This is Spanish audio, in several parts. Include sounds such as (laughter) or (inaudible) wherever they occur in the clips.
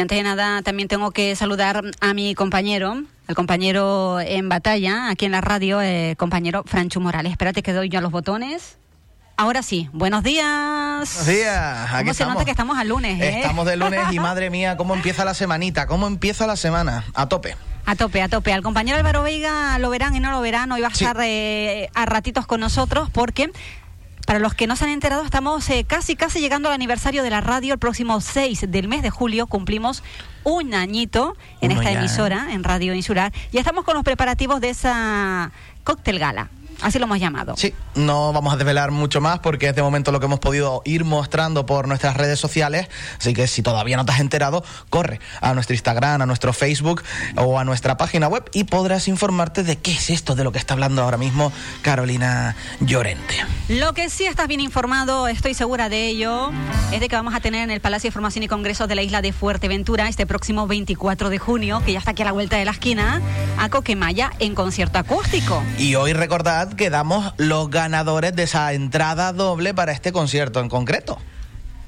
Antes de nada, también tengo que saludar a mi compañero, al compañero en batalla, aquí en la radio, eh, compañero Franchu Morales. Espérate que doy yo a los botones. Ahora sí, buenos días. Buenos días. Aquí ¿Cómo se estamos. nota que estamos al lunes, eh? Estamos de lunes y (laughs) madre mía, ¿cómo empieza la semanita? ¿Cómo empieza la semana? A tope. A tope, a tope. Al compañero Álvaro Veiga lo verán y no lo verán. Hoy va a Sí. estar eh, a ratitos con nosotros porque, para los que no se han enterado, estamos eh, casi, casi llegando al aniversario de la radio. El próximo 6 del mes de julio cumplimos un añito en Uno esta ya, ¿eh? emisora, en Radio Insular. Y estamos con los preparativos de esa cóctel gala. Así lo hemos llamado. Sí, no vamos a desvelar mucho más porque es de momento lo que hemos podido ir mostrando por nuestras redes sociales. Así que si todavía no te has enterado, corre a nuestro Instagram, a nuestro Facebook o a nuestra página web y podrás informarte de qué es esto de lo que está hablando ahora mismo Carolina Llorente. Lo que sí estás bien informado, estoy segura de ello, es de que vamos a tener en el Palacio de Información y Congresos de la isla de Fuerteventura este próximo 24 de junio, que ya está aquí a la vuelta de la esquina, a Coquemaya en concierto acústico. Y hoy recordad que damos los ganadores de esa entrada doble para este concierto en concreto.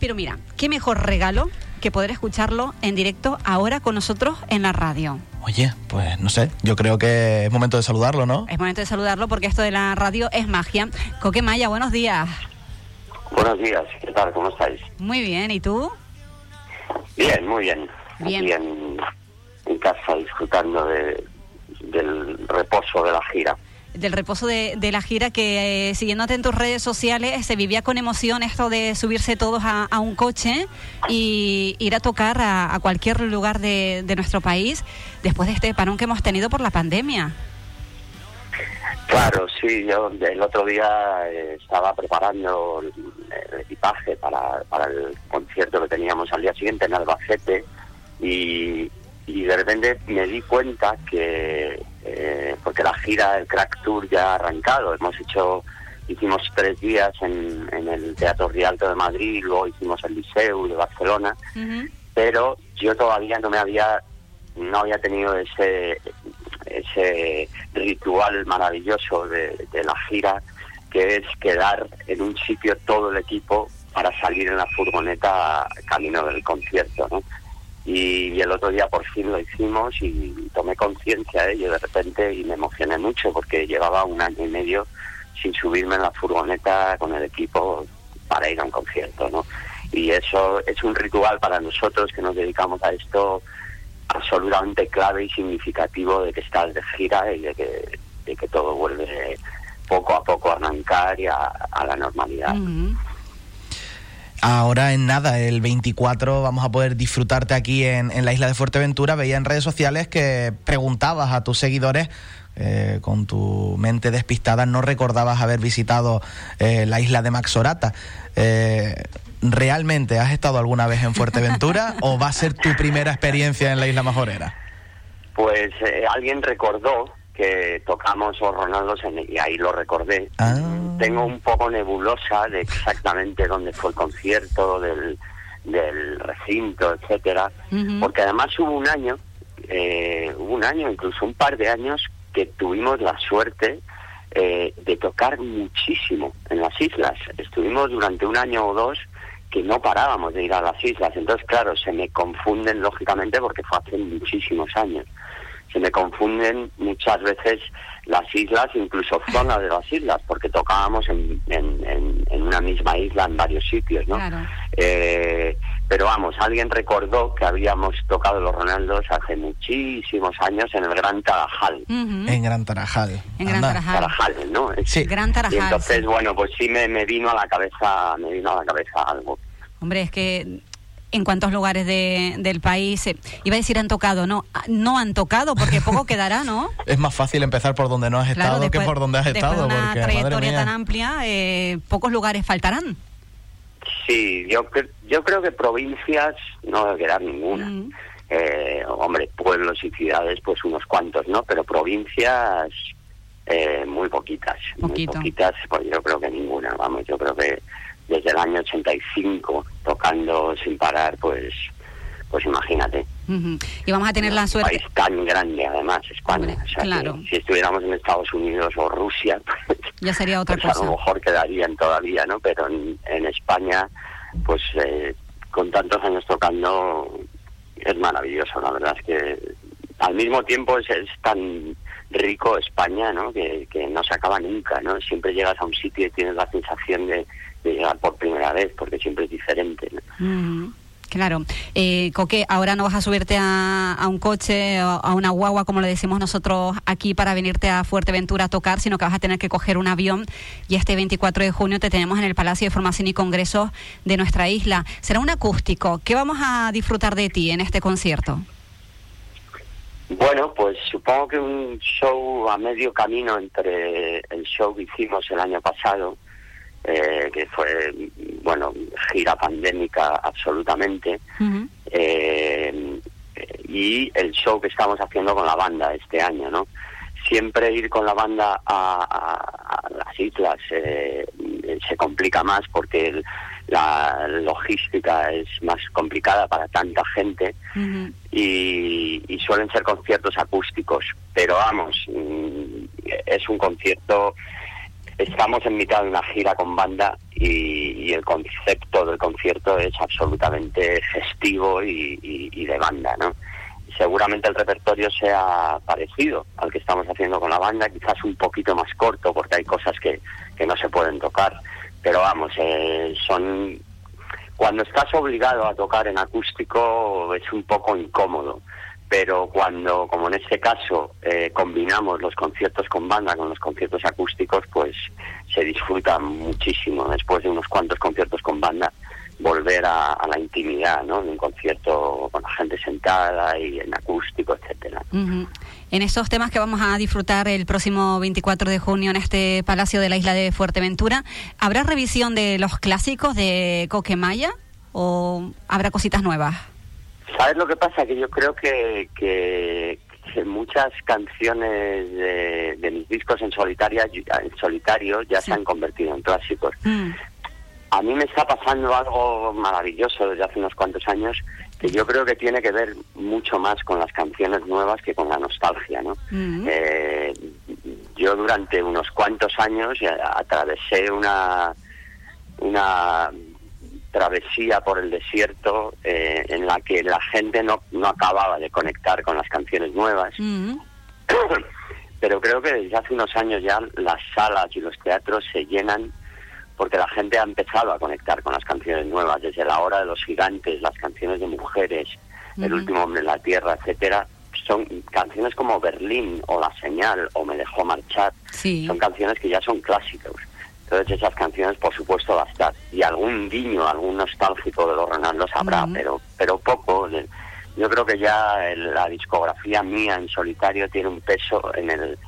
Pero mira, qué mejor regalo que poder escucharlo en directo ahora con nosotros en la radio. Oye, pues no sé, yo creo que es momento de saludarlo, ¿no? Es momento de saludarlo porque esto de la radio es magia. Coquemaya, buenos días. Buenos días, ¿qué tal? ¿Cómo estáis? Muy bien, ¿y tú? Bien, muy bien. Bien. Aquí en, en casa disfrutando de, del reposo de la gira. Del reposo de, de la gira que eh, siguiéndote en tus redes sociales se vivía con emoción esto de subirse todos a, un coche y ir a tocar a, cualquier lugar de, de nuestro país después de este parón que hemos tenido por la pandemia. Claro, sí, yo el otro día eh, estaba preparando el, equipaje para, para el concierto que teníamos al día siguiente en Albacete y, y de repente me di cuenta que, porque la gira, el Crack Tour ya ha arrancado, hemos hecho, hicimos tres días en, en el Teatro Rialto de Madrid, luego hicimos el Liceu de Barcelona, pero yo todavía no me había no había tenido ese ese ritual maravilloso de, de la gira que es quedar en un sitio todo el equipo para salir en la furgoneta camino del concierto ¿no? Y, el otro día por fin lo hicimos y tomé conciencia de ello de repente y me emocioné mucho porque llevaba un año y medio sin subirme en la furgoneta con el equipo para ir a un concierto ¿no? y eso es un ritual para nosotros que nos dedicamos a esto absolutamente clave y significativo de que estás de gira y de que, de que todo vuelve poco a poco a arrancar y a, la normalidad. Ahora en nada, el 24 vamos a poder disfrutarte aquí en, en la isla de Fuerteventura. Veía en redes sociales que preguntabas a tus seguidores, eh, con tu mente despistada, no recordabas haber visitado eh, la isla de Maxorata. Eh, ¿Realmente has estado alguna vez en Fuerteventura (laughs) o va a ser tu primera experiencia en la isla majorera? Pues eh, alguien recordó que tocamos los Ronaldos en, y ahí lo recordé. Ah. Tengo un poco nebulosa de exactamente dónde fue el concierto, del, del recinto, etcétera, porque además hubo un año, eh, hubo un año, incluso un par de años, que tuvimos la suerte eh, de tocar muchísimo en las islas. Estuvimos durante un año o dos que no parábamos de ir a las islas. Entonces, claro, se me confunden lógicamente porque fue hace muchísimos años. Se me confunden muchas veces las islas, incluso zonas de las islas, porque tocábamos en, en, en- en una misma isla en varios sitios, ¿no? Claro. Eh, pero vamos, alguien recordó que habíamos tocado los Ronaldos hace muchísimos años en el Gran Tarajal. En Gran Tarajal. En Gran. Tarajal. Tarajal, ¿no? Sí. Gran Y Tarajal. entonces, sí. bueno, pues sí me, me vino a la cabeza, me vino a la cabeza algo. Hombre, es que en cuántos lugares de- del país, eh, iba a decir han tocado, no, ah, no han tocado porque poco (laughs) quedará, ¿no? Es más fácil empezar por donde no has estado que por donde has después estado. de una porque, trayectoria tan amplia, eh, pocos lugares faltarán. Sí, yo, yo creo que provincias no debe quedar ninguna. Mm. Eh, hombre, pueblos y ciudades, pues unos cuantos, ¿no? Pero provincias, eh, muy poquitas. Poquito. Muy poquitas, pues yo creo que ninguna. Vamos, yo creo que desde el año 85, tocando sin parar, pues pues imagínate. Y vamos a tener la Un suerte. país tan grande, además, España. Hombre, O sea, claro. si estuviéramos en Estados Unidos o Rusia, (laughs) pues, Ya sería otra pues a cosa. lo mejor quedarían todavía, ¿no? Pero en, en España, pues eh, con tantos años tocando, es maravilloso, la verdad es que al mismo tiempo es, tan rico España, ¿no? Que, no se acaba nunca, ¿no? Siempre llegas a un sitio y tienes la sensación de, por primera vez, porque siempre es diferente. ¿no? Claro. Eh, Coque, ahora no vas a subirte a, un coche o a una guagua, como le decimos nosotros aquí, para venirte a Fuerteventura a tocar, sino que vas a tener que coger un avión y este 24 de junio te tenemos en el Palacio de Formación y Congresos de nuestra isla. Será un acústico. ¿Qué vamos a disfrutar de ti en este concierto? Bueno, pues supongo que un show a medio camino entre el show que hicimos el año pasado eh, que fue, bueno, gira pandémica absolutamente, eh, y el show que estamos haciendo con la banda este año, ¿no? Siempre ir con la banda a, las islas eh, se complica más porque la logística es más complicada para tanta gente y, y, suelen ser conciertos acústicos. Pero vamos, mm, es un concierto Estamos en mitad de una gira con banda y, el concepto del concierto es absolutamente festivo y, de banda, ¿no? Seguramente el repertorio sea parecido al que estamos haciendo con la banda, quizás un poquito más corto porque hay cosas que, que no se pueden tocar, pero vamos, eh, son cuando estás obligado a tocar en acústico es un poco incómodo pero cuando, como en este caso, eh, combinamos los conciertos con banda con los conciertos acústicos, pues se disfruta muchísimo después de unos cuantos conciertos con banda volver a, la intimidad, ¿no? De un concierto con la gente sentada y en acústico, etcétera. En esos temas que vamos a disfrutar el próximo 24 de junio en este Palacio de la Isla de Fuerteventura, ¿habrá revisión de los clásicos de Coquemaya o habrá cositas nuevas? ¿Sabes lo que pasa? Que yo creo que, que, muchas canciones de, mis discos en, solitaria, en solitario ya se han convertido en clásicos. Mm. A mí me está pasando algo maravilloso desde hace unos cuantos años que yo creo que tiene que ver mucho más con las canciones nuevas que con la nostalgia, ¿no? Mm. Eh, yo durante unos cuantos años atravesé una una travesía por el desierto eh, en la que la gente no, no acababa de conectar con las canciones nuevas. Mm. (coughs) Pero creo que desde hace unos años ya las salas y los teatros se llenan porque la gente ha empezado a conectar con las canciones nuevas, desde la hora de los gigantes, las canciones de mujeres, El último hombre en la tierra, etcétera. Son canciones como Berlín o La señal o Me dejó marchar. Son canciones que ya son clásicos. Entonces esas canciones, por supuesto, va a estar. Y algún guiño, algún nostálgico de los Ronaldos habrá, pero, pero poco. Yo creo que ya la discografía mía en solitario tiene un peso en el...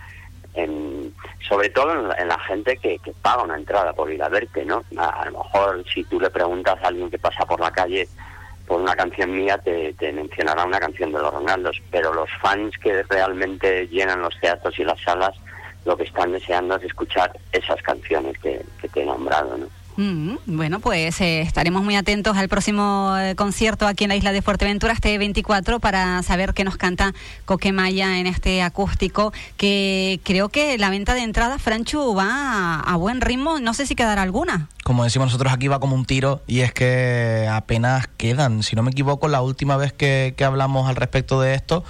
En, sobre todo en la, gente que, paga una entrada por ir a verte, ¿no? A, lo mejor si tú le preguntas a alguien que pasa por la calle por una canción mía te, te mencionará una canción de los Ronaldos, pero los fans que realmente llenan los teatros y las salas lo que están deseando es escuchar esas canciones que, te he nombrado, ¿no? Mm, bueno, pues eh, estaremos muy atentos al próximo eh, concierto aquí en la isla de Fuerteventura, este 24, para saber qué nos canta Coquemaya en este acústico, que creo que la venta de entradas, Franchu, va a, buen ritmo, no sé si quedará alguna. Como decimos nosotros aquí va como un tiro y es que apenas quedan, si no me equivoco, la última vez que, que hablamos al respecto de esto,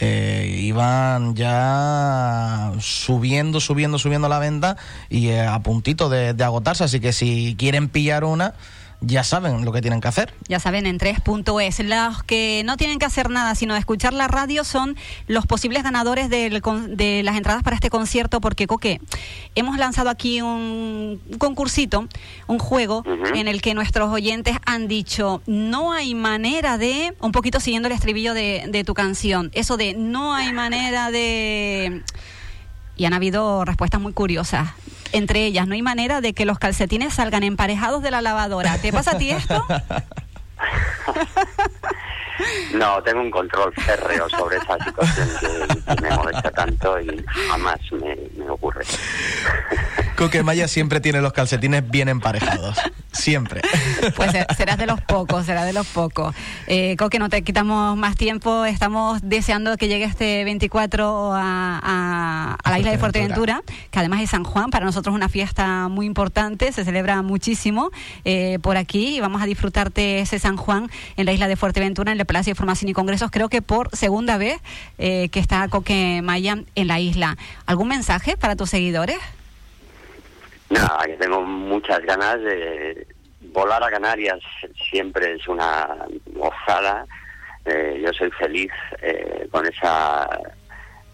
eh, iban ya subiendo, subiendo, subiendo la venta y eh, a puntito de, agotarse. Así que si quieren pillar una, ya saben lo que tienen que hacer. Ya saben, en 3.es. Los que no tienen que hacer nada sino escuchar la radio son los posibles ganadores de las entradas para este concierto, porque Coque, hemos lanzado aquí un, concursito, un juego en el que nuestros oyentes han dicho, no hay manera de, un poquito siguiendo el estribillo de, de tu canción, eso de no hay manera de... Y han habido respuestas muy curiosas entre ellas. No hay manera de que los calcetines salgan emparejados de la lavadora. ¿Te pasa a ti esto? (laughs) No, tengo un control férreo sobre esa situación que, me molesta tanto y jamás me ocurre. Coquemaya siempre tiene los calcetines bien emparejados. Siempre. (laughs) Pues serás de los pocos, serás de los pocos. Eh, Coque, no te quitamos más tiempo. Estamos deseando que llegue este 24 a, la isla de Fuerteventura, que además es San Juan. Para nosotros es una fiesta muy importante, se celebra muchísimo eh, por aquí y vamos a disfrutarte ese San Juan en la isla de Fuerteventura, en el Palacio de Formación y Congresos. Creo que por segunda vez eh, que está Coque Maya en la isla. ¿Algún mensaje para tus seguidores? Nada, que tengo muchas ganas de volar a Canarias. Siempre es una gozada. Eh, yo soy feliz eh, con esa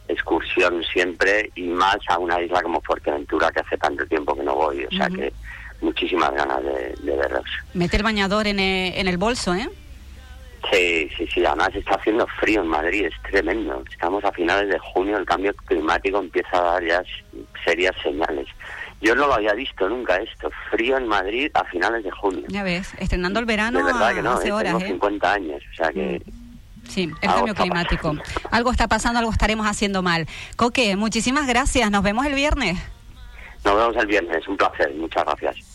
excursión siempre y más a una isla como Fuerteventura que hace tanto tiempo que no voy. O sea que muchísimas ganas de, de verlos. Mete el bañador en el, en el bolso, ¿eh? Sí, sí, sí. Además está haciendo frío en Madrid, es tremendo. Estamos a finales de junio, el cambio climático empieza a dar ya serias señales. Yo no lo había visto nunca esto, frío en Madrid a finales de junio. Ya ves, estrenando el verano de verdad que no, hace ¿eh? horas. Tengo 50 ¿eh? años, o sea que... Mm. Sí, el cambio climático. Algo está pasando, algo estaremos haciendo mal. Coque, muchísimas gracias. Nos vemos el viernes. Nos vemos el viernes. Un placer. Muchas gracias.